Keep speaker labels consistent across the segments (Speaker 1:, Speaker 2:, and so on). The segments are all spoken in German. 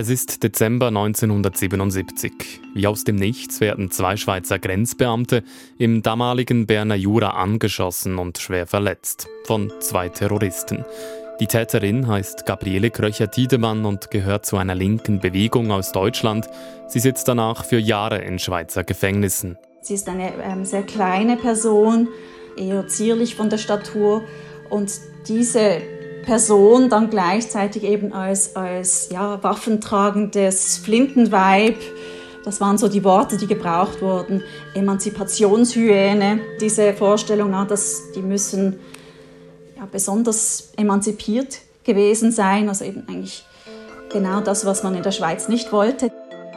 Speaker 1: Es ist Dezember 1977. Wie aus dem Nichts werden zwei Schweizer Grenzbeamte im damaligen Berner Jura angeschossen und schwer verletzt von zwei Terroristen. Die Täterin heißt Gabriele Kröcher-Tiedemann und gehört zu einer linken Bewegung aus Deutschland. Sie sitzt danach für Jahre in Schweizer Gefängnissen.
Speaker 2: Sie ist eine ähm, sehr kleine Person, eher zierlich von der Statur und diese Person dann gleichzeitig eben als, als ja, waffentragendes Flintenweib. Das waren so die Worte, die gebraucht wurden. Emanzipationshyäne, diese Vorstellung, dass die müssen ja, besonders emanzipiert gewesen sein, also eben eigentlich genau das, was man in der Schweiz nicht wollte.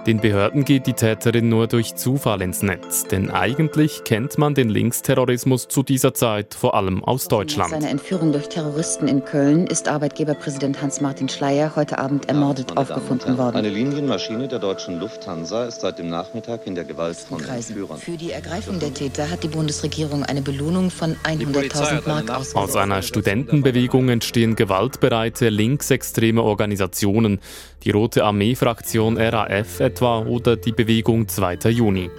Speaker 1: Den Behörden geht die Täterin nur durch Zufall ins Netz, denn eigentlich kennt man den Linksterrorismus zu dieser Zeit vor allem aus Deutschland.
Speaker 3: Nach seiner Entführung durch Terroristen in Köln ist Arbeitgeberpräsident Hans-Martin Schleyer heute Abend ermordet ja, aufgefunden worden.
Speaker 4: Eine Linienmaschine der deutschen Lufthansa ist seit dem Nachmittag in der Gewalt von Entführern.
Speaker 3: Für die Ergreifung der Täter hat die Bundesregierung eine Belohnung von 100.000 Mark ausgesetzt.
Speaker 1: Aus einer Studentenbewegung entstehen gewaltbereite linksextreme Organisationen. Die Rote Armee-Fraktion RAF etwa oder die Bewegung 2. Juni.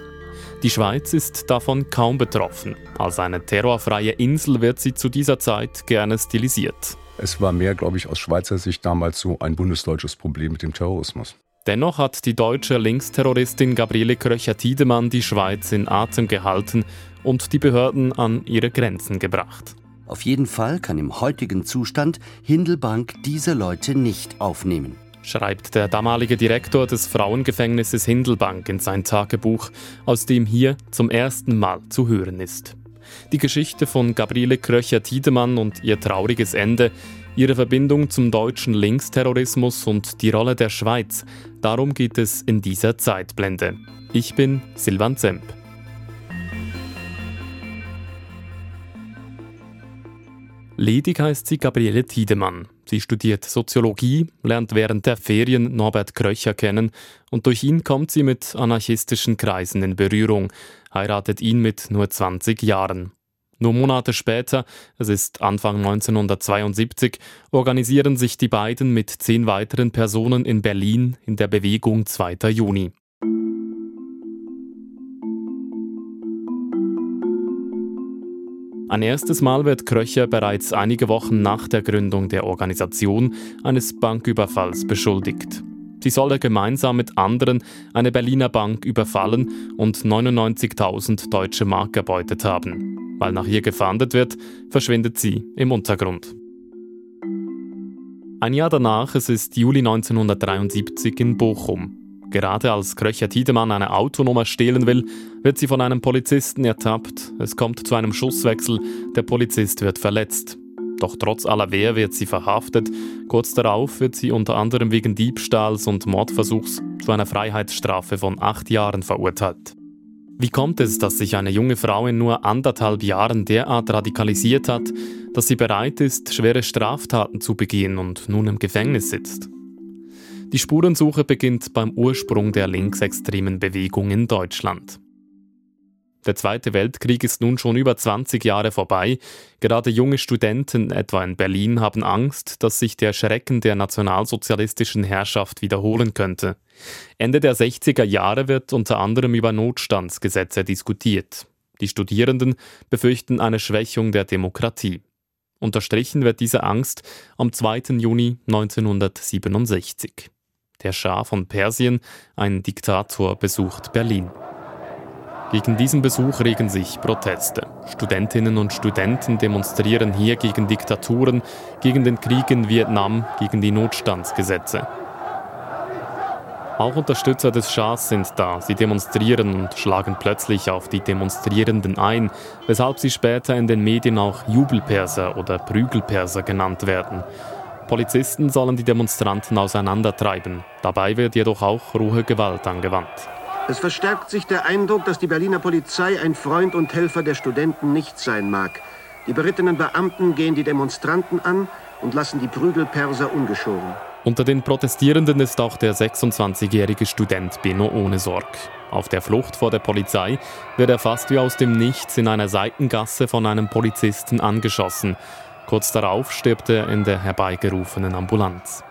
Speaker 1: Die Schweiz ist davon kaum betroffen. Als eine terrorfreie Insel wird sie zu dieser Zeit gerne stilisiert.
Speaker 5: Es war mehr, glaube ich, aus Schweizer Sicht damals so ein bundesdeutsches Problem mit dem Terrorismus.
Speaker 1: Dennoch hat die deutsche Linksterroristin Gabriele Kröcher-Tiedemann die Schweiz in Atem gehalten und die Behörden an ihre Grenzen gebracht.
Speaker 6: Auf jeden Fall kann im heutigen Zustand Hindelbank diese Leute nicht aufnehmen
Speaker 1: schreibt der damalige Direktor des Frauengefängnisses Hindelbank in sein Tagebuch, aus dem hier zum ersten Mal zu hören ist. Die Geschichte von Gabriele Kröcher-Tiedemann und ihr trauriges Ende, ihre Verbindung zum deutschen Linksterrorismus und die Rolle der Schweiz, darum geht es in dieser Zeitblende. Ich bin Silvan Zemp. Ledig heißt sie Gabriele Tiedemann. Sie studiert Soziologie, lernt während der Ferien Norbert Kröcher kennen und durch ihn kommt sie mit anarchistischen Kreisen in Berührung, heiratet ihn mit nur 20 Jahren. Nur Monate später, es ist Anfang 1972, organisieren sich die beiden mit zehn weiteren Personen in Berlin in der Bewegung 2. Juni. Ein erstes Mal wird Kröcher bereits einige Wochen nach der Gründung der Organisation eines Banküberfalls beschuldigt. Sie solle gemeinsam mit anderen eine Berliner Bank überfallen und 99.000 deutsche Mark erbeutet haben. Weil nach ihr gefahndet wird, verschwindet sie im Untergrund. Ein Jahr danach, es ist Juli 1973 in Bochum. Gerade als Kröcher Tiedemann eine Autonummer stehlen will, wird sie von einem Polizisten ertappt. Es kommt zu einem Schusswechsel, der Polizist wird verletzt. Doch trotz aller Wehr wird sie verhaftet. Kurz darauf wird sie unter anderem wegen Diebstahls und Mordversuchs zu einer Freiheitsstrafe von acht Jahren verurteilt. Wie kommt es, dass sich eine junge Frau in nur anderthalb Jahren derart radikalisiert hat, dass sie bereit ist, schwere Straftaten zu begehen und nun im Gefängnis sitzt? Die Spurensuche beginnt beim Ursprung der linksextremen Bewegung in Deutschland. Der Zweite Weltkrieg ist nun schon über 20 Jahre vorbei. Gerade junge Studenten, etwa in Berlin, haben Angst, dass sich der Schrecken der nationalsozialistischen Herrschaft wiederholen könnte. Ende der 60er Jahre wird unter anderem über Notstandsgesetze diskutiert. Die Studierenden befürchten eine Schwächung der Demokratie. Unterstrichen wird diese Angst am 2. Juni 1967. Der Schah von Persien, ein Diktator, besucht Berlin. Gegen diesen Besuch regen sich Proteste. Studentinnen und Studenten demonstrieren hier gegen Diktaturen, gegen den Krieg in Vietnam, gegen die Notstandsgesetze. Auch Unterstützer des Schahs sind da. Sie demonstrieren und schlagen plötzlich auf die Demonstrierenden ein, weshalb sie später in den Medien auch Jubelperser oder Prügelperser genannt werden. Polizisten sollen die Demonstranten auseinandertreiben. Dabei wird jedoch auch rohe Gewalt angewandt.
Speaker 7: Es verstärkt sich der Eindruck, dass die Berliner Polizei ein Freund und Helfer der Studenten nicht sein mag. Die berittenen Beamten gehen die Demonstranten an und lassen die Prügelperser ungeschoren.
Speaker 1: Unter den Protestierenden ist auch der 26-jährige Student Benno Ohnesorg. Auf der Flucht vor der Polizei wird er fast wie aus dem Nichts in einer Seitengasse von einem Polizisten angeschossen. Kurz darauf stirbt er in der herbeigerufenen Ambulanz.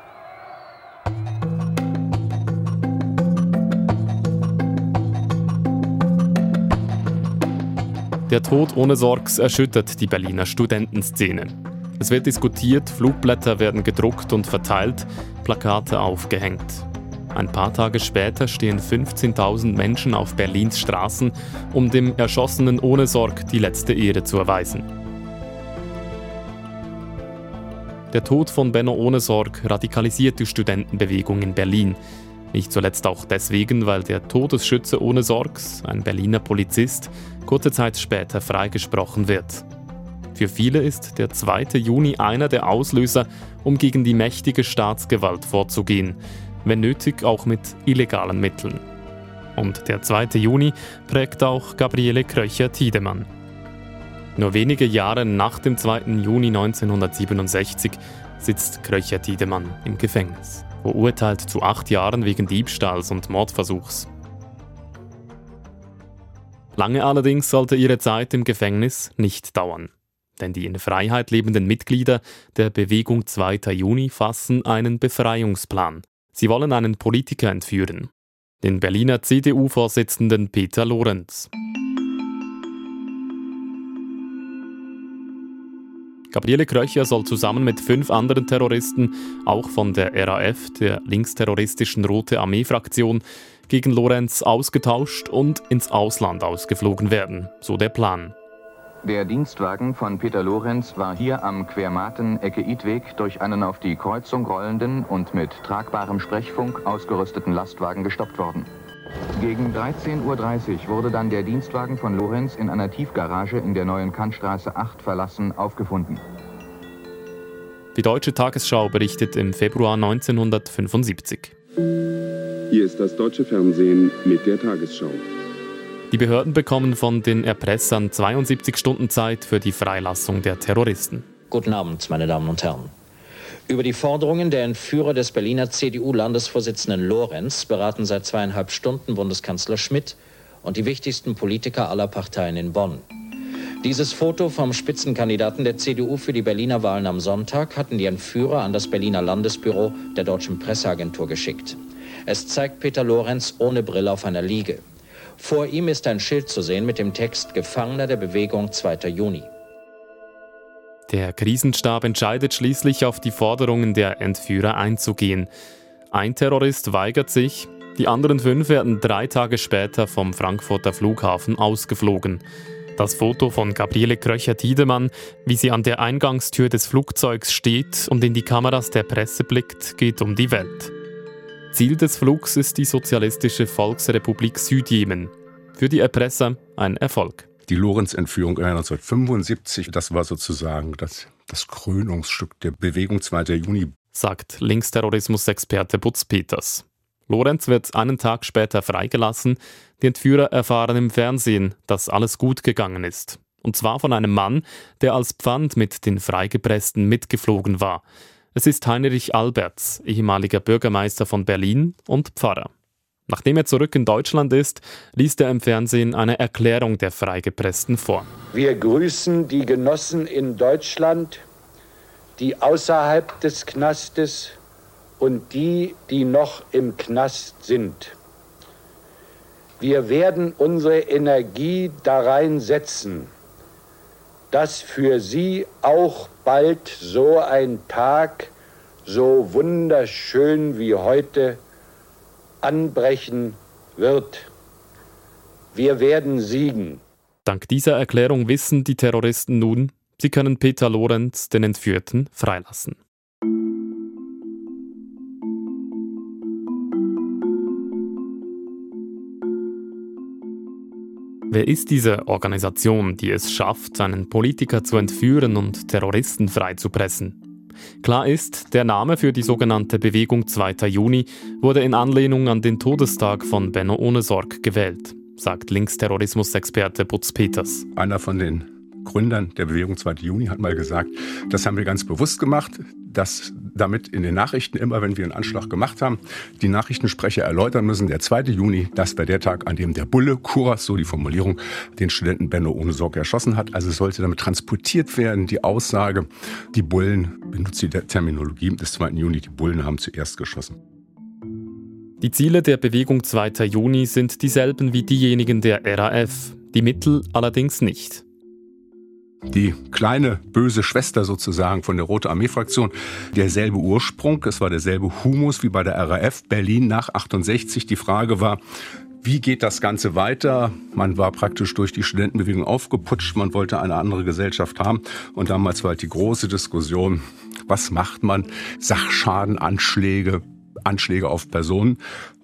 Speaker 1: Der Tod ohne Sorgs erschüttert die Berliner Studentenszene. Es wird diskutiert, Flugblätter werden gedruckt und verteilt, Plakate aufgehängt. Ein paar Tage später stehen 15.000 Menschen auf Berlins Straßen, um dem Erschossenen ohne Sorg die letzte Ehre zu erweisen. Der Tod von Benno ohne Sorg radikalisiert die Studentenbewegung in Berlin. Nicht zuletzt auch deswegen, weil der Todesschütze ohne Sorgs, ein Berliner Polizist, kurze Zeit später freigesprochen wird. Für viele ist der 2. Juni einer der Auslöser, um gegen die mächtige Staatsgewalt vorzugehen, wenn nötig auch mit illegalen Mitteln. Und der 2. Juni prägt auch Gabriele Kröcher-Tiedemann. Nur wenige Jahre nach dem 2. Juni 1967 sitzt Kröcher-Tiedemann im Gefängnis verurteilt zu acht Jahren wegen Diebstahls und Mordversuchs. Lange allerdings sollte ihre Zeit im Gefängnis nicht dauern. Denn die in Freiheit lebenden Mitglieder der Bewegung 2. Juni fassen einen Befreiungsplan. Sie wollen einen Politiker entführen. Den Berliner CDU-Vorsitzenden Peter Lorenz. Gabriele Kröcher soll zusammen mit fünf anderen Terroristen, auch von der RAF, der linksterroristischen Rote Armee-Fraktion, gegen Lorenz ausgetauscht und ins Ausland ausgeflogen werden, so der Plan.
Speaker 8: Der Dienstwagen von Peter Lorenz war hier am Quermaten-Ecke Idweg durch einen auf die Kreuzung rollenden und mit tragbarem Sprechfunk ausgerüsteten Lastwagen gestoppt worden. Gegen 13.30 Uhr wurde dann der Dienstwagen von Lorenz in einer Tiefgarage in der neuen Kantstraße 8 verlassen aufgefunden.
Speaker 1: Die Deutsche Tagesschau berichtet im Februar 1975.
Speaker 9: Hier ist das deutsche Fernsehen mit der Tagesschau.
Speaker 1: Die Behörden bekommen von den Erpressern 72 Stunden Zeit für die Freilassung der Terroristen.
Speaker 10: Guten Abend, meine Damen und Herren. Über die Forderungen der Entführer des Berliner CDU-Landesvorsitzenden Lorenz beraten seit zweieinhalb Stunden Bundeskanzler Schmidt und die wichtigsten Politiker aller Parteien in Bonn. Dieses Foto vom Spitzenkandidaten der CDU für die Berliner Wahlen am Sonntag hatten die Entführer an das Berliner Landesbüro der Deutschen Presseagentur geschickt. Es zeigt Peter Lorenz ohne Brille auf einer Liege. Vor ihm ist ein Schild zu sehen mit dem Text Gefangener der Bewegung 2. Juni.
Speaker 1: Der Krisenstab entscheidet schließlich auf die Forderungen der Entführer einzugehen. Ein Terrorist weigert sich, die anderen fünf werden drei Tage später vom Frankfurter Flughafen ausgeflogen. Das Foto von Gabriele Kröcher-Tiedemann, wie sie an der Eingangstür des Flugzeugs steht und in die Kameras der Presse blickt, geht um die Welt. Ziel des Flugs ist die Sozialistische Volksrepublik Südjemen. Für die Erpresser ein Erfolg.
Speaker 5: Die Lorenz-Entführung 1975, das war sozusagen das, das Krönungsstück der Bewegung 2. Juni.
Speaker 1: Sagt Linksterrorismusexperte Butz Peters. Lorenz wird einen Tag später freigelassen. Die Entführer erfahren im Fernsehen, dass alles gut gegangen ist. Und zwar von einem Mann, der als Pfand mit den Freigepressten mitgeflogen war. Es ist Heinrich Alberts, ehemaliger Bürgermeister von Berlin und Pfarrer. Nachdem er zurück in Deutschland ist, liest er im Fernsehen eine Erklärung der Freigepressten vor.
Speaker 11: Wir grüßen die Genossen in Deutschland, die außerhalb des Knastes und die, die noch im Knast sind. Wir werden unsere Energie darein setzen, dass für Sie auch bald so ein Tag, so wunderschön wie heute, anbrechen wird. Wir werden siegen.
Speaker 1: Dank dieser Erklärung wissen die Terroristen nun, sie können Peter Lorenz, den Entführten, freilassen. Wer ist diese Organisation, die es schafft, einen Politiker zu entführen und Terroristen freizupressen? Klar ist, der Name für die sogenannte Bewegung 2. Juni wurde in Anlehnung an den Todestag von Benno Ohnesorg gewählt, sagt Linksterrorismusexperte Butz Peters.
Speaker 5: Einer von den Gründern der Bewegung 2. Juni hat mal gesagt, das haben wir ganz bewusst gemacht, dass damit in den Nachrichten immer, wenn wir einen Anschlag gemacht haben, die Nachrichtensprecher erläutern müssen, der 2. Juni, das war der Tag, an dem der Bulle, Kuras, so die Formulierung, den Studenten Benno ohne Sorge erschossen hat. Also sollte damit transportiert werden, die Aussage, die Bullen, benutzt die Terminologie des 2. Juni, die Bullen haben zuerst geschossen.
Speaker 1: Die Ziele der Bewegung 2. Juni sind dieselben wie diejenigen der RAF. Die Mittel allerdings nicht.
Speaker 5: Die kleine böse Schwester sozusagen von der Rote Armee-Fraktion, derselbe Ursprung, es war derselbe Humus wie bei der RAF Berlin nach 68. Die Frage war, wie geht das Ganze weiter? Man war praktisch durch die Studentenbewegung aufgeputscht, man wollte eine andere Gesellschaft haben. Und damals war halt die große Diskussion, was macht man? Sachschadenanschläge, Anschläge auf Personen.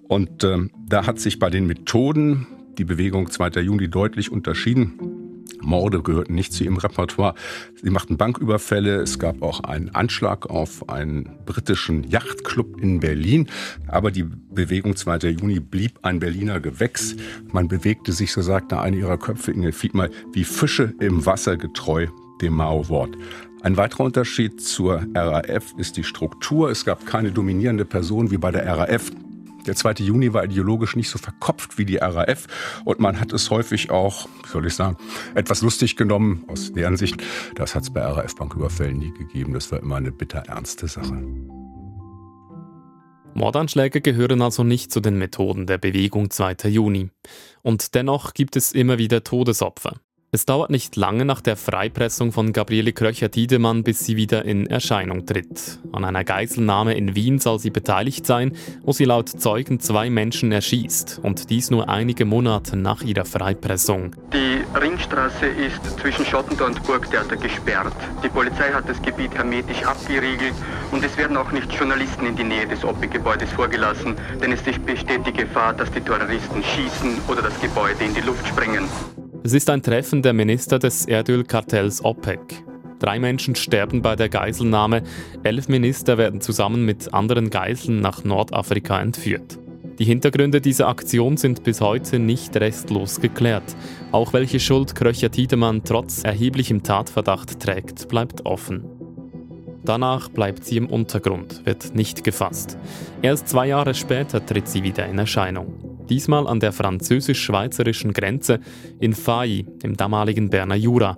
Speaker 5: Und äh, da hat sich bei den Methoden die Bewegung 2. Juni deutlich unterschieden. Morde gehörten nicht zu ihrem Repertoire. Sie machten Banküberfälle. Es gab auch einen Anschlag auf einen britischen Yachtclub in Berlin. Aber die Bewegung 2. Juni blieb ein Berliner Gewächs. Man bewegte sich, so sagte eine ihrer Köpfe, Inge Fiedmal, wie Fische im Wasser getreu dem Mao-Wort. Ein weiterer Unterschied zur RAF ist die Struktur. Es gab keine dominierende Person wie bei der RAF. Der 2. Juni war ideologisch nicht so verkopft wie die RAF und man hat es häufig auch, wie soll ich sagen, etwas lustig genommen aus deren Sicht. Das hat es bei RAF-Banküberfällen nie gegeben. Das war immer eine bitter ernste Sache.
Speaker 1: Mordanschläge gehören also nicht zu den Methoden der Bewegung 2. Juni. Und dennoch gibt es immer wieder Todesopfer. Es dauert nicht lange nach der Freipressung von Gabriele Kröcher-Tiedemann, bis sie wieder in Erscheinung tritt. An einer Geiselnahme in Wien soll sie beteiligt sein, wo sie laut Zeugen zwei Menschen erschießt. Und dies nur einige Monate nach ihrer Freipressung.
Speaker 12: Die Ringstraße ist zwischen Schottentor und Burgtheater gesperrt. Die Polizei hat das Gebiet hermetisch abgeriegelt und es werden auch nicht Journalisten in die Nähe des OPI-Gebäudes vorgelassen, denn es besteht die Gefahr, dass die Terroristen schießen oder das Gebäude in die Luft sprengen.
Speaker 1: Es ist ein Treffen der Minister des Erdölkartells OPEC. Drei Menschen sterben bei der Geiselnahme, elf Minister werden zusammen mit anderen Geiseln nach Nordafrika entführt. Die Hintergründe dieser Aktion sind bis heute nicht restlos geklärt. Auch welche Schuld Kröcher Tiedemann trotz erheblichem Tatverdacht trägt, bleibt offen. Danach bleibt sie im Untergrund, wird nicht gefasst. Erst zwei Jahre später tritt sie wieder in Erscheinung diesmal an der französisch-schweizerischen Grenze in Failly, im damaligen Berner Jura.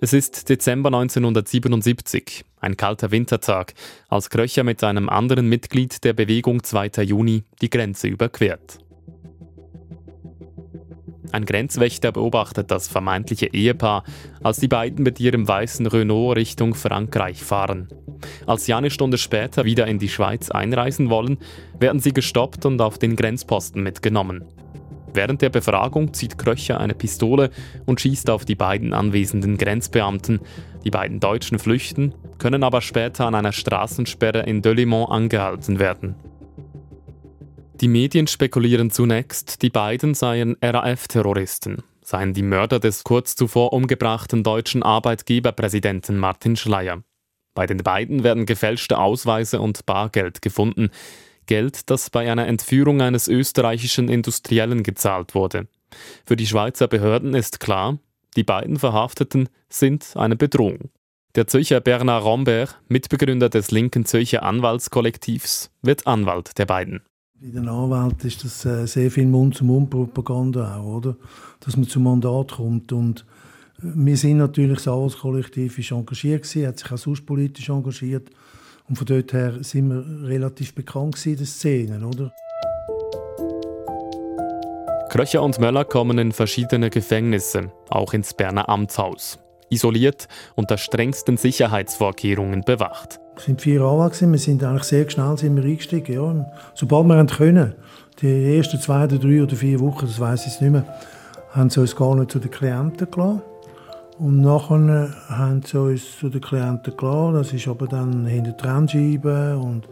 Speaker 1: Es ist Dezember 1977, ein kalter Wintertag, als Kröcher mit einem anderen Mitglied der Bewegung 2. Juni die Grenze überquert. Ein Grenzwächter beobachtet das vermeintliche Ehepaar, als die beiden mit ihrem weißen Renault Richtung Frankreich fahren. Als sie eine Stunde später wieder in die Schweiz einreisen wollen, werden sie gestoppt und auf den Grenzposten mitgenommen. Während der Befragung zieht Kröcher eine Pistole und schießt auf die beiden anwesenden Grenzbeamten. Die beiden Deutschen flüchten, können aber später an einer Straßensperre in Delimont angehalten werden. Die Medien spekulieren zunächst, die beiden seien RAF-Terroristen, seien die Mörder des kurz zuvor umgebrachten deutschen Arbeitgeberpräsidenten Martin Schleyer. Bei den beiden werden gefälschte Ausweise und Bargeld gefunden. Geld, das bei einer Entführung eines österreichischen Industriellen gezahlt wurde. Für die Schweizer Behörden ist klar, die beiden Verhafteten sind eine Bedrohung. Der Zürcher Bernard Rombert, Mitbegründer des linken Zürcher Anwaltskollektivs, wird Anwalt der beiden.
Speaker 13: Bei den Anwälten ist das äh, sehr viel Mund-zu-Mund-Propaganda auch, oder? Dass man zum Mandat kommt. Und äh, wir sind natürlich, das Anwaltskollektiv ist engagiert gewesen, hat sich auch sonst politisch engagiert. Und von dort her sind wir relativ bekannt in den Szenen, oder?
Speaker 1: Kröcher und Möller kommen in verschiedene Gefängnisse, auch ins Berner Amtshaus. Isoliert unter strengsten Sicherheitsvorkehrungen bewacht.
Speaker 13: Es sind vier Anwälte, wir sind eigentlich sehr schnell sind wir eingestiegen. Ja. Sobald wir können, die ersten zwei oder drei oder vier Wochen, das weiß ich nicht mehr, haben sie uns gar nicht zu den Klienten gelassen. Und nachher haben sie uns zu den Klienten gelassen. Das ist aber dann hinter Trennscheiben und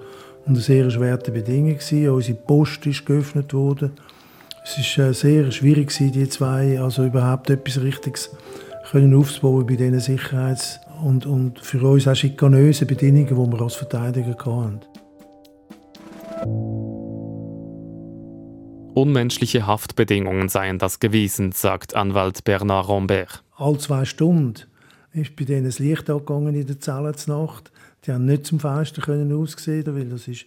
Speaker 13: unter sehr schweren Bedingungen. Unsere Post ist geöffnet worden. Es war äh, sehr schwierig, die zwei, also überhaupt etwas Richtiges aufzubauen bei diesen Sicherheits- und, und für uns auch schikanöse Bedingungen, die wir als Verteidiger hatten.
Speaker 1: Unmenschliche Haftbedingungen seien das gewesen, sagt Anwalt Bernard Rombert.
Speaker 13: Alle zwei Stunden ist bei denen das Licht angegangen in der Zelle Nacht. Die haben nicht zum Fenster können aussehen, weil das ist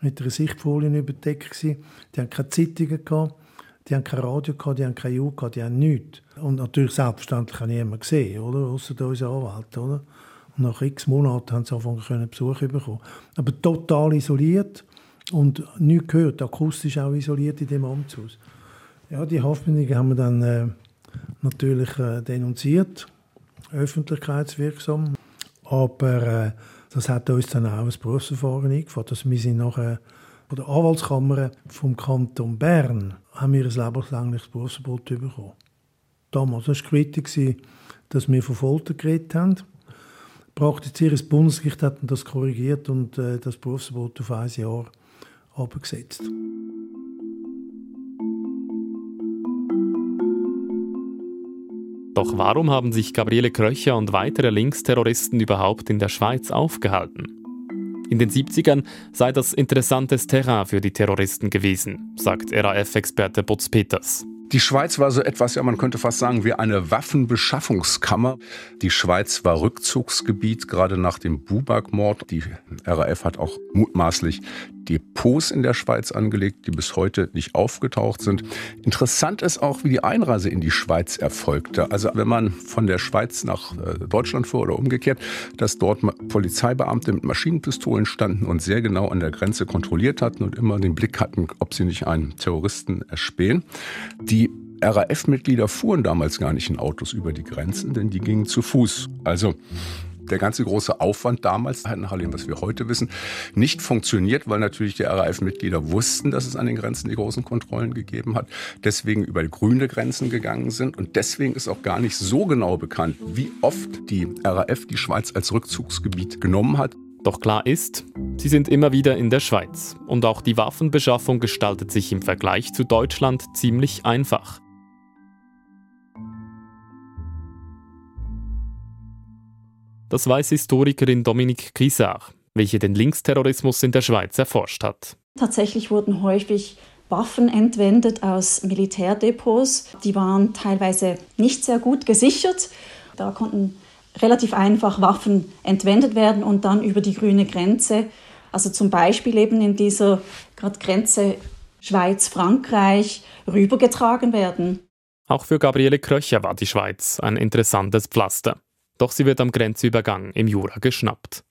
Speaker 13: mit einer Sichtfolie überdeckt war. Die haben keine Zeitungen gehabt, die haben kein Radio gehabt, die haben keine gehabt, die haben nichts. Und natürlich selbstverständlich habe niemand gesehen, oder? Außer unsere Anwälte, oder? Und nach x Monaten haben sie angefangen Besuch bekommen. Aber total isoliert und nichts gehört, akustisch auch isoliert in dem Amtshaus. Ja, die Haftbedingungen haben wir dann äh, natürlich äh, denunziert, öffentlichkeitswirksam. Aber äh, das hat uns dann auch ein Berufsverfahren eingeführt. Also wir sind nachher von der Anwaltskammer vom Kanton Bern haben wir ein lebenslängliches Berufsverbot bekommen. Damals war es kritisch, dass wir von Folter geredet haben. Praktizierendes Bundesgericht hat das korrigiert und äh, das Berufsverbot auf ein Jahr abgesetzt.
Speaker 1: Doch warum haben sich Gabriele Kröcher und weitere Linksterroristen überhaupt in der Schweiz aufgehalten? In den 70ern sei das interessantes Terrain für die Terroristen gewesen, sagt RAF-Experte Butz Peters.
Speaker 5: Die Schweiz war so etwas, ja, man könnte fast sagen, wie eine Waffenbeschaffungskammer. Die Schweiz war Rückzugsgebiet, gerade nach dem Bubak-Mord. Die RAF hat auch mutmaßlich Depots in der Schweiz angelegt, die bis heute nicht aufgetaucht sind. Interessant ist auch, wie die Einreise in die Schweiz erfolgte. Also wenn man von der Schweiz nach äh, Deutschland fuhr oder umgekehrt, dass dort Polizeibeamte mit Maschinenpistolen standen und sehr genau an der Grenze kontrolliert hatten und immer den Blick hatten, ob sie nicht einen Terroristen erspähen. Die RAF-Mitglieder fuhren damals gar nicht in Autos über die Grenzen, denn die gingen zu Fuß. Also der ganze große Aufwand damals nach allem, was wir heute wissen, nicht funktioniert, weil natürlich die RAF-Mitglieder wussten, dass es an den Grenzen die großen Kontrollen gegeben hat, deswegen über grüne Grenzen gegangen sind und deswegen ist auch gar nicht so genau bekannt, wie oft die RAF die Schweiz als Rückzugsgebiet genommen hat.
Speaker 1: Doch klar ist, sie sind immer wieder in der Schweiz und auch die Waffenbeschaffung gestaltet sich im Vergleich zu Deutschland ziemlich einfach. Das weiß Historikerin Dominique Grisard, welche den Linksterrorismus in der Schweiz erforscht hat.
Speaker 2: Tatsächlich wurden häufig Waffen entwendet aus Militärdepots. Die waren teilweise nicht sehr gut gesichert. Da konnten relativ einfach Waffen entwendet werden und dann über die grüne Grenze, also zum Beispiel eben in dieser gerade Grenze Schweiz-Frankreich, rübergetragen werden.
Speaker 1: Auch für Gabriele Kröcher war die Schweiz ein interessantes Pflaster. Doch sie wird am Grenzübergang im Jura geschnappt.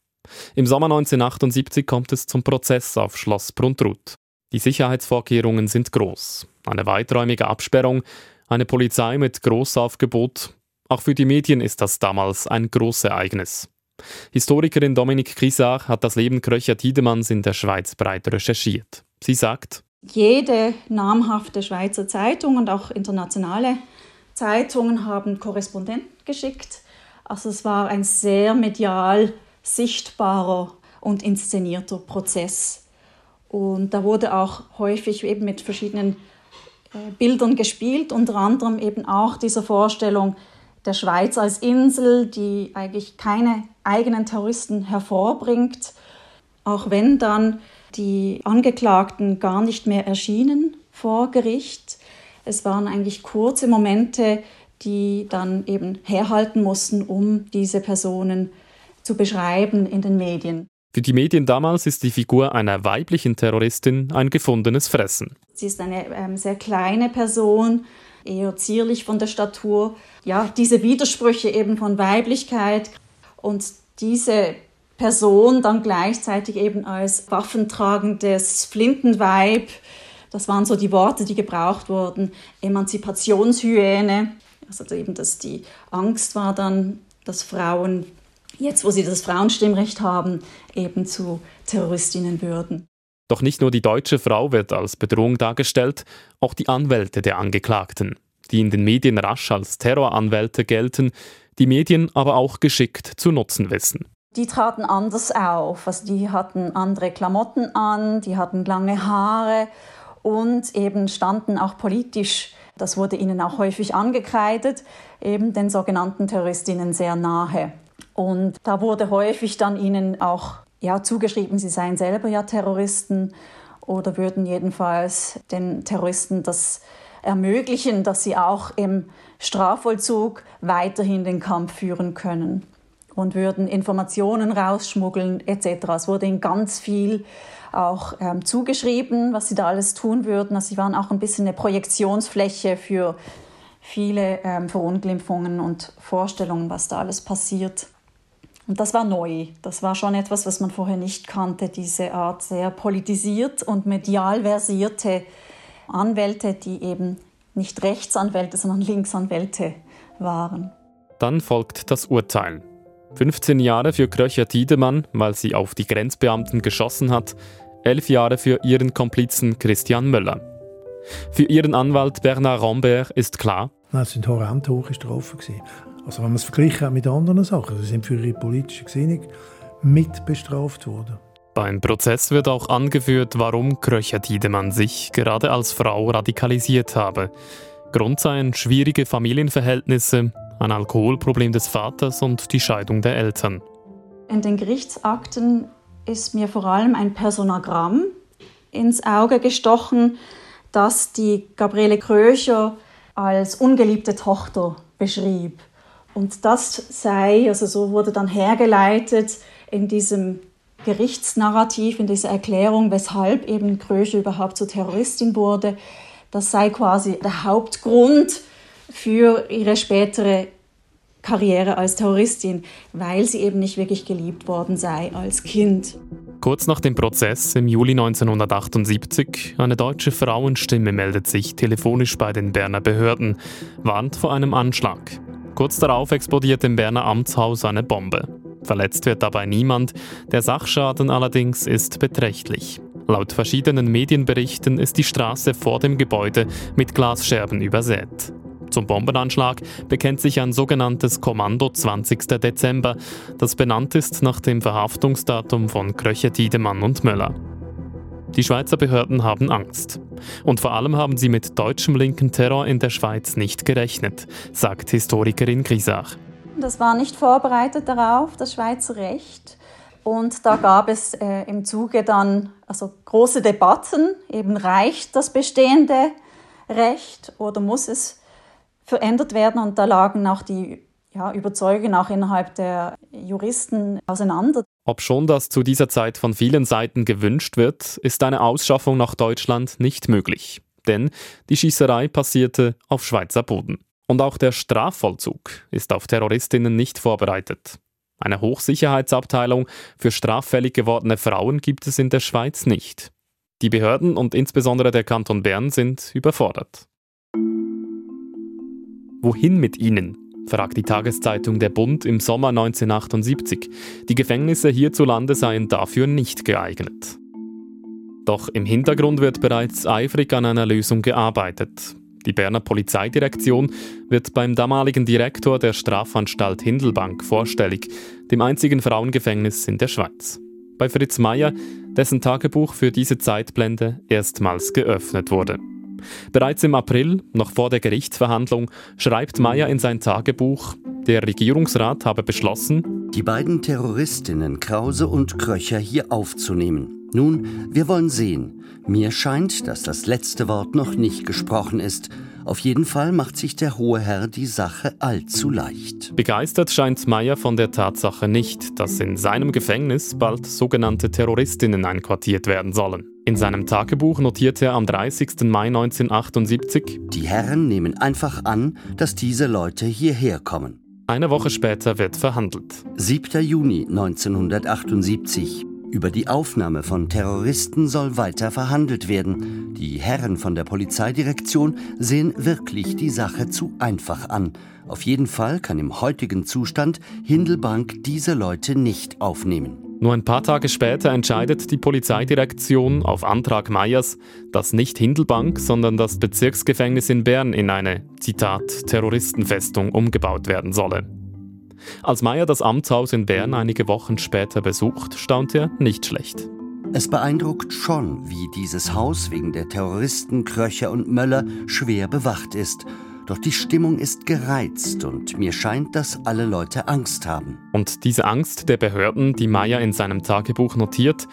Speaker 1: Im Sommer 1978 kommt es zum Prozess auf Schloss Bruntrut. Die Sicherheitsvorkehrungen sind groß. Eine weiträumige Absperrung, eine Polizei mit Großaufgebot. Auch für die Medien ist das damals ein Großereignis. Historikerin Dominique Grisard hat das Leben Kröcher Tiedemanns in der Schweiz breit recherchiert. Sie sagt,
Speaker 2: jede namhafte Schweizer Zeitung und auch internationale Zeitungen haben Korrespondenten geschickt also es war ein sehr medial sichtbarer und inszenierter Prozess. Und da wurde auch häufig eben mit verschiedenen äh, Bildern gespielt, unter anderem eben auch dieser Vorstellung der Schweiz als Insel, die eigentlich keine eigenen Terroristen hervorbringt, auch wenn dann die Angeklagten gar nicht mehr erschienen vor Gericht. Es waren eigentlich kurze Momente, die dann eben herhalten mussten, um diese Personen zu beschreiben in den Medien.
Speaker 1: Für die Medien damals ist die Figur einer weiblichen Terroristin ein gefundenes Fressen.
Speaker 2: Sie ist eine ähm, sehr kleine Person, eher zierlich von der Statur. Ja, diese Widersprüche eben von Weiblichkeit und diese Person dann gleichzeitig eben als waffentragendes Flintenweib. Das waren so die Worte, die gebraucht wurden. Emanzipationshyäne. Also eben, dass die Angst war dann, dass Frauen, jetzt wo sie das Frauenstimmrecht haben, eben zu Terroristinnen würden.
Speaker 1: Doch nicht nur die deutsche Frau wird als Bedrohung dargestellt, auch die Anwälte der Angeklagten, die in den Medien rasch als Terroranwälte gelten, die Medien aber auch geschickt zu nutzen wissen.
Speaker 2: Die traten anders auf, also die hatten andere Klamotten an, die hatten lange Haare und eben standen auch politisch das wurde ihnen auch häufig angekreidet, eben den sogenannten Terroristinnen sehr nahe. Und da wurde häufig dann ihnen auch ja, zugeschrieben, sie seien selber ja Terroristen oder würden jedenfalls den Terroristen das ermöglichen, dass sie auch im Strafvollzug weiterhin den Kampf führen können und würden Informationen rausschmuggeln etc. Es wurde ihnen ganz viel auch ähm, zugeschrieben, was sie da alles tun würden. Also sie waren auch ein bisschen eine Projektionsfläche für viele ähm, Verunglimpfungen und Vorstellungen, was da alles passiert. Und das war neu. Das war schon etwas, was man vorher nicht kannte, diese Art sehr politisiert und medial versierte Anwälte, die eben nicht Rechtsanwälte, sondern Linksanwälte waren.
Speaker 1: Dann folgt das Urteil. 15 Jahre für Kröcher Tiedemann, weil sie auf die Grenzbeamten geschossen hat, 11 Jahre für ihren Komplizen Christian Möller. Für ihren Anwalt Bernard Rambert ist klar,
Speaker 13: das sind horrend hohe Strafen. Also wenn man es verglichen mit anderen Sachen, sie sind für ihre politische Gesinnung mit bestraft worden.
Speaker 1: Beim Prozess wird auch angeführt, warum Kröcher Tiedemann sich gerade als Frau radikalisiert habe. Grund seien schwierige Familienverhältnisse, ein Alkoholproblem des Vaters und die Scheidung der Eltern.
Speaker 2: In den Gerichtsakten ist mir vor allem ein Personagramm ins Auge gestochen, das die Gabriele Kröcher als ungeliebte Tochter beschrieb. Und das sei, also so wurde dann hergeleitet in diesem Gerichtsnarrativ, in dieser Erklärung, weshalb eben Kröcher überhaupt zur Terroristin wurde, das sei quasi der Hauptgrund für ihre spätere Karriere als Terroristin, weil sie eben nicht wirklich geliebt worden sei als Kind.
Speaker 1: Kurz nach dem Prozess im Juli 1978, eine deutsche Frauenstimme meldet sich telefonisch bei den Berner Behörden, warnt vor einem Anschlag. Kurz darauf explodiert im Berner Amtshaus eine Bombe. Verletzt wird dabei niemand, der Sachschaden allerdings ist beträchtlich. Laut verschiedenen Medienberichten ist die Straße vor dem Gebäude mit Glasscherben übersät. Zum Bombenanschlag bekennt sich ein sogenanntes Kommando 20. Dezember, das benannt ist nach dem Verhaftungsdatum von Kröcher, Tiedemann und Möller. Die Schweizer Behörden haben Angst. Und vor allem haben sie mit deutschem linken Terror in der Schweiz nicht gerechnet, sagt Historikerin Grisach.
Speaker 2: Das war nicht vorbereitet darauf, das Schweizer Recht. Und da gab es äh, im Zuge dann also große Debatten, eben reicht das bestehende Recht oder muss es verändert werden? Und da lagen auch die ja, Überzeugungen auch innerhalb der Juristen auseinander.
Speaker 1: Ob schon das zu dieser Zeit von vielen Seiten gewünscht wird, ist eine Ausschaffung nach Deutschland nicht möglich. Denn die Schießerei passierte auf Schweizer Boden. Und auch der Strafvollzug ist auf Terroristinnen nicht vorbereitet. Eine Hochsicherheitsabteilung für straffällig gewordene Frauen gibt es in der Schweiz nicht. Die Behörden und insbesondere der Kanton Bern sind überfordert. Wohin mit ihnen? fragt die Tageszeitung Der Bund im Sommer 1978. Die Gefängnisse hierzulande seien dafür nicht geeignet. Doch im Hintergrund wird bereits eifrig an einer Lösung gearbeitet. Die Berner Polizeidirektion wird beim damaligen Direktor der Strafanstalt Hindelbank vorstellig, dem einzigen Frauengefängnis in der Schweiz. Bei Fritz Meyer, dessen Tagebuch für diese Zeitblende erstmals geöffnet wurde. Bereits im April, noch vor der Gerichtsverhandlung, schreibt Meyer in sein Tagebuch, der Regierungsrat habe beschlossen,
Speaker 6: die beiden Terroristinnen Krause und Kröcher hier aufzunehmen. Nun, wir wollen sehen. Mir scheint, dass das letzte Wort noch nicht gesprochen ist. Auf jeden Fall macht sich der hohe Herr die Sache allzu leicht.
Speaker 1: Begeistert scheint Meyer von der Tatsache nicht, dass in seinem Gefängnis bald sogenannte Terroristinnen einquartiert werden sollen. In seinem Tagebuch notiert er am 30. Mai 1978,
Speaker 6: Die Herren nehmen einfach an, dass diese Leute hierher kommen.
Speaker 1: Eine Woche später wird verhandelt.
Speaker 6: 7. Juni 1978. Über die Aufnahme von Terroristen soll weiter verhandelt werden. Die Herren von der Polizeidirektion sehen wirklich die Sache zu einfach an. Auf jeden Fall kann im heutigen Zustand Hindelbank diese Leute nicht aufnehmen.
Speaker 1: Nur ein paar Tage später entscheidet die Polizeidirektion auf Antrag Meyers, dass nicht Hindelbank, sondern das Bezirksgefängnis in Bern in eine, Zitat, Terroristenfestung umgebaut werden solle. Als Meyer das Amtshaus in Bern einige Wochen später besucht, staunt er nicht schlecht.
Speaker 6: Es beeindruckt schon, wie dieses Haus wegen der Terroristen Kröcher und Möller schwer bewacht ist. Doch die Stimmung ist gereizt und mir scheint, dass alle Leute Angst haben.
Speaker 1: Und diese Angst der Behörden, die Meyer in seinem Tagebuch notiert,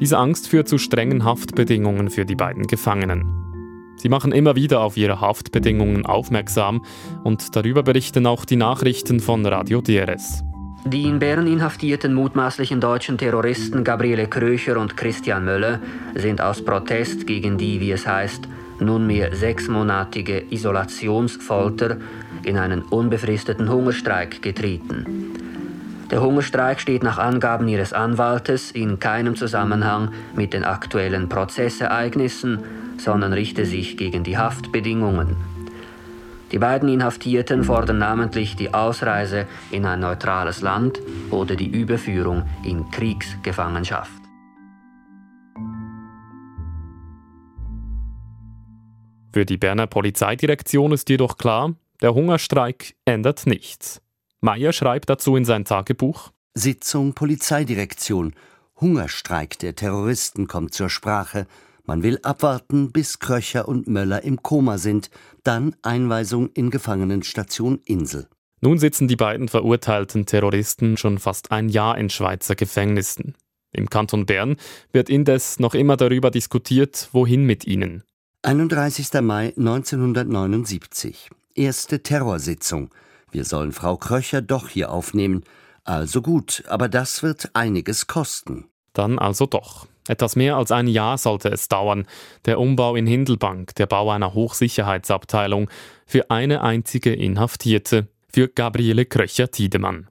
Speaker 1: diese Angst führt zu strengen Haftbedingungen für die beiden Gefangenen. Sie machen immer wieder auf ihre Haftbedingungen aufmerksam und darüber berichten auch die Nachrichten von Radio DRS.
Speaker 14: Die in Bern inhaftierten mutmaßlichen deutschen Terroristen Gabriele Kröcher und Christian Möller sind aus Protest gegen die, wie es heißt, nunmehr sechsmonatige Isolationsfolter in einen unbefristeten Hungerstreik getreten. Der Hungerstreik steht nach Angaben ihres Anwaltes in keinem Zusammenhang mit den aktuellen Prozessereignissen sondern richte sich gegen die Haftbedingungen. Die beiden Inhaftierten fordern namentlich die Ausreise in ein neutrales Land oder die Überführung in Kriegsgefangenschaft.
Speaker 1: Für die Berner Polizeidirektion ist jedoch klar, der Hungerstreik ändert nichts. Meyer schreibt dazu in sein Tagebuch
Speaker 6: Sitzung Polizeidirektion. Hungerstreik der Terroristen kommt zur Sprache. Man will abwarten, bis Kröcher und Möller im Koma sind, dann Einweisung in Gefangenenstation Insel.
Speaker 1: Nun sitzen die beiden verurteilten Terroristen schon fast ein Jahr in Schweizer Gefängnissen. Im Kanton Bern wird indes noch immer darüber diskutiert, wohin mit ihnen.
Speaker 6: 31. Mai 1979. Erste Terrorsitzung. Wir sollen Frau Kröcher doch hier aufnehmen. Also gut, aber das wird einiges kosten.
Speaker 1: Dann also doch. Etwas mehr als ein Jahr sollte es dauern, der Umbau in Hindelbank, der Bau einer Hochsicherheitsabteilung, für eine einzige Inhaftierte, für Gabriele Kröcher-Tiedemann.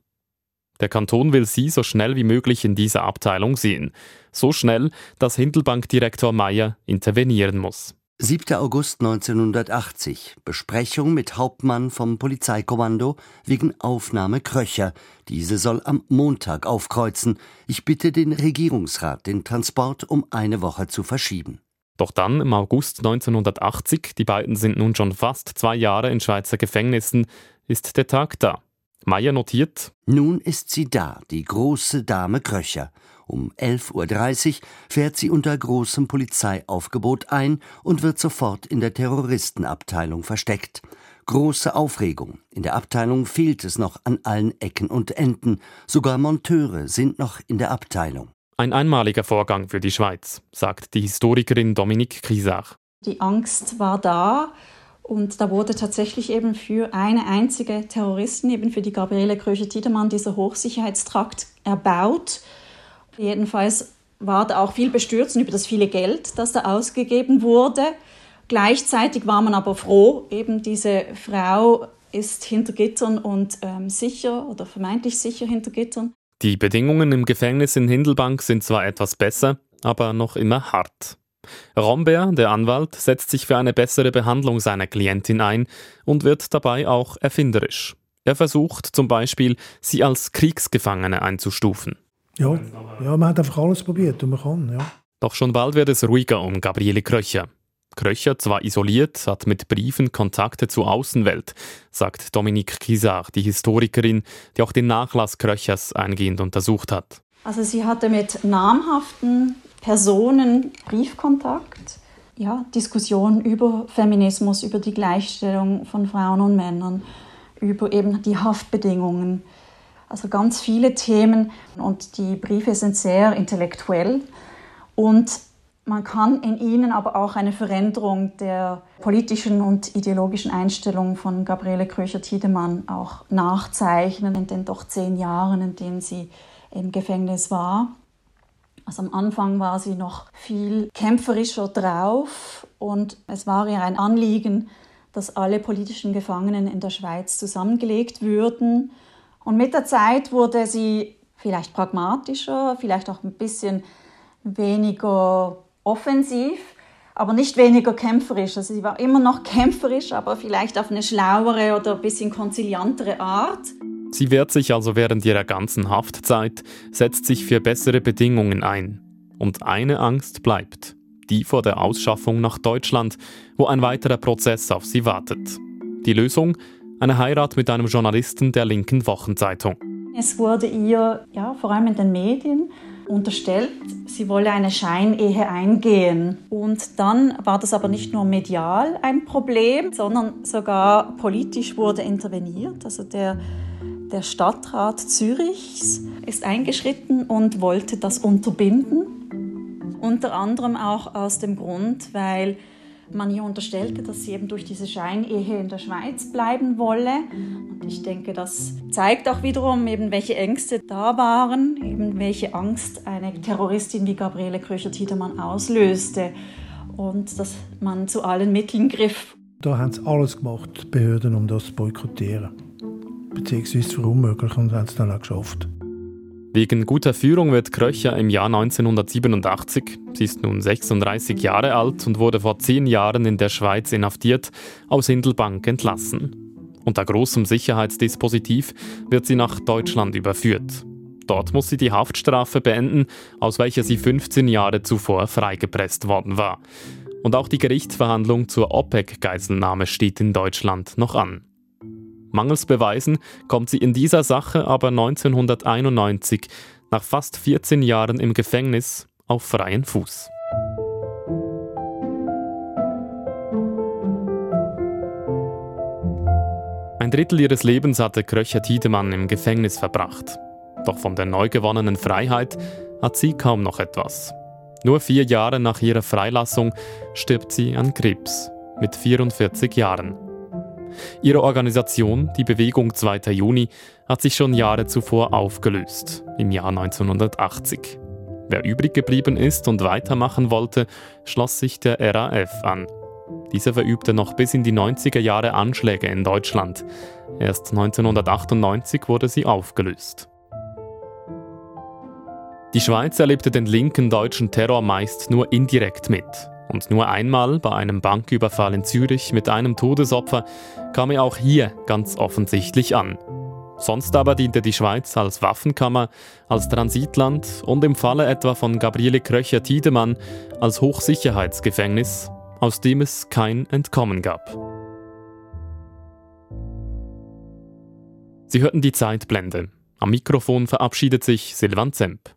Speaker 1: Der Kanton will sie so schnell wie möglich in dieser Abteilung sehen. So schnell, dass Hindelbank-Direktor Meyer intervenieren muss.
Speaker 6: 7. August 1980. Besprechung mit Hauptmann vom Polizeikommando wegen Aufnahme Kröcher. Diese soll am Montag aufkreuzen. Ich bitte den Regierungsrat, den Transport um eine Woche zu verschieben.
Speaker 1: Doch dann, im August 1980, die beiden sind nun schon fast zwei Jahre in Schweizer Gefängnissen, ist der Tag da. Meyer notiert:
Speaker 6: Nun ist sie da, die große Dame Kröcher. Um 11.30 Uhr fährt sie unter großem Polizeiaufgebot ein und wird sofort in der Terroristenabteilung versteckt. Große Aufregung. In der Abteilung fehlt es noch an allen Ecken und Enden. Sogar Monteure sind noch in der Abteilung.
Speaker 1: Ein einmaliger Vorgang für die Schweiz, sagt die Historikerin Dominique Kriesach.
Speaker 2: Die Angst war da und da wurde tatsächlich eben für eine einzige Terroristin, eben für die Gabriele Kröcher-Tiedemann, dieser Hochsicherheitstrakt erbaut. Jedenfalls war da auch viel Bestürzen über das viele Geld, das da ausgegeben wurde. Gleichzeitig war man aber froh, eben diese Frau ist hinter Gittern und ähm, sicher oder vermeintlich sicher hinter Gittern.
Speaker 1: Die Bedingungen im Gefängnis in Hindelbank sind zwar etwas besser, aber noch immer hart. Rombert, der Anwalt, setzt sich für eine bessere Behandlung seiner Klientin ein und wird dabei auch erfinderisch. Er versucht zum Beispiel, sie als Kriegsgefangene einzustufen.
Speaker 13: Ja, ja man hat einfach alles probiert und man kann, ja.
Speaker 1: Doch schon bald wird es ruhiger um Gabriele Kröcher. Kröcher, zwar isoliert, hat mit Briefen Kontakte zur Außenwelt, sagt Dominique Kisar, die Historikerin, die auch den Nachlass Kröchers eingehend untersucht hat.
Speaker 2: Also sie hatte mit namhaften Personen Briefkontakt, ja, Diskussionen über Feminismus, über die Gleichstellung von Frauen und Männern, über eben die Haftbedingungen also ganz viele Themen und die Briefe sind sehr intellektuell und man kann in ihnen aber auch eine Veränderung der politischen und ideologischen Einstellung von Gabriele Kröcher-Tiedemann auch nachzeichnen in den doch zehn Jahren, in denen sie im Gefängnis war. Also am Anfang war sie noch viel kämpferischer drauf und es war ihr ein Anliegen, dass alle politischen Gefangenen in der Schweiz zusammengelegt würden und mit der Zeit wurde sie vielleicht pragmatischer, vielleicht auch ein bisschen weniger offensiv, aber nicht weniger kämpferisch. Also sie war immer noch kämpferisch, aber vielleicht auf eine schlauere oder ein bisschen konziliantere Art.
Speaker 1: Sie wehrt sich also während ihrer ganzen Haftzeit, setzt sich für bessere Bedingungen ein. Und eine Angst bleibt, die vor der Ausschaffung nach Deutschland, wo ein weiterer Prozess auf sie wartet. Die Lösung? Eine Heirat mit einem Journalisten der linken Wochenzeitung.
Speaker 2: Es wurde ihr, ja, vor allem in den Medien, unterstellt, sie wolle eine Scheinehe eingehen. Und dann war das aber nicht nur medial ein Problem, sondern sogar politisch wurde interveniert. Also der, der Stadtrat Zürichs ist eingeschritten und wollte das unterbinden. Unter anderem auch aus dem Grund, weil man ihr unterstellte, dass sie eben durch diese Scheinehe in der Schweiz bleiben wolle. Und ich denke, das zeigt auch wiederum eben, welche Ängste da waren, eben welche Angst eine Terroristin wie Gabriele Kröcher-Tiedemann auslöste und dass man zu allen Mitteln griff.
Speaker 13: Da haben sie alles gemacht, die Behörden, um das zu boykottieren. Beziehungsweise zu verunmöglichen und haben es dann auch geschafft.
Speaker 1: Wegen guter Führung wird Kröcher im Jahr 1987, sie ist nun 36 Jahre alt und wurde vor zehn Jahren in der Schweiz inhaftiert, aus Hindelbank entlassen. Unter großem Sicherheitsdispositiv wird sie nach Deutschland überführt. Dort muss sie die Haftstrafe beenden, aus welcher sie 15 Jahre zuvor freigepresst worden war. Und auch die Gerichtsverhandlung zur OPEC-Geiselnahme steht in Deutschland noch an. Mangels Beweisen kommt sie in dieser Sache aber 1991, nach fast 14 Jahren im Gefängnis, auf freien Fuß. Ein Drittel ihres Lebens hatte Kröcher Tiedemann im Gefängnis verbracht. Doch von der neu gewonnenen Freiheit hat sie kaum noch etwas. Nur vier Jahre nach ihrer Freilassung stirbt sie an Krebs mit 44 Jahren. Ihre Organisation, die Bewegung 2. Juni, hat sich schon Jahre zuvor aufgelöst, im Jahr 1980. Wer übrig geblieben ist und weitermachen wollte, schloss sich der RAF an. Diese verübte noch bis in die 90er Jahre Anschläge in Deutschland. Erst 1998 wurde sie aufgelöst. Die Schweiz erlebte den linken deutschen Terror meist nur indirekt mit. Und nur einmal bei einem Banküberfall in Zürich mit einem Todesopfer kam er auch hier ganz offensichtlich an. Sonst aber diente die Schweiz als Waffenkammer, als Transitland und im Falle etwa von Gabriele Kröcher-Tiedemann als Hochsicherheitsgefängnis, aus dem es kein Entkommen gab. Sie hörten die Zeitblende. Am Mikrofon verabschiedet sich Silvan Zemp.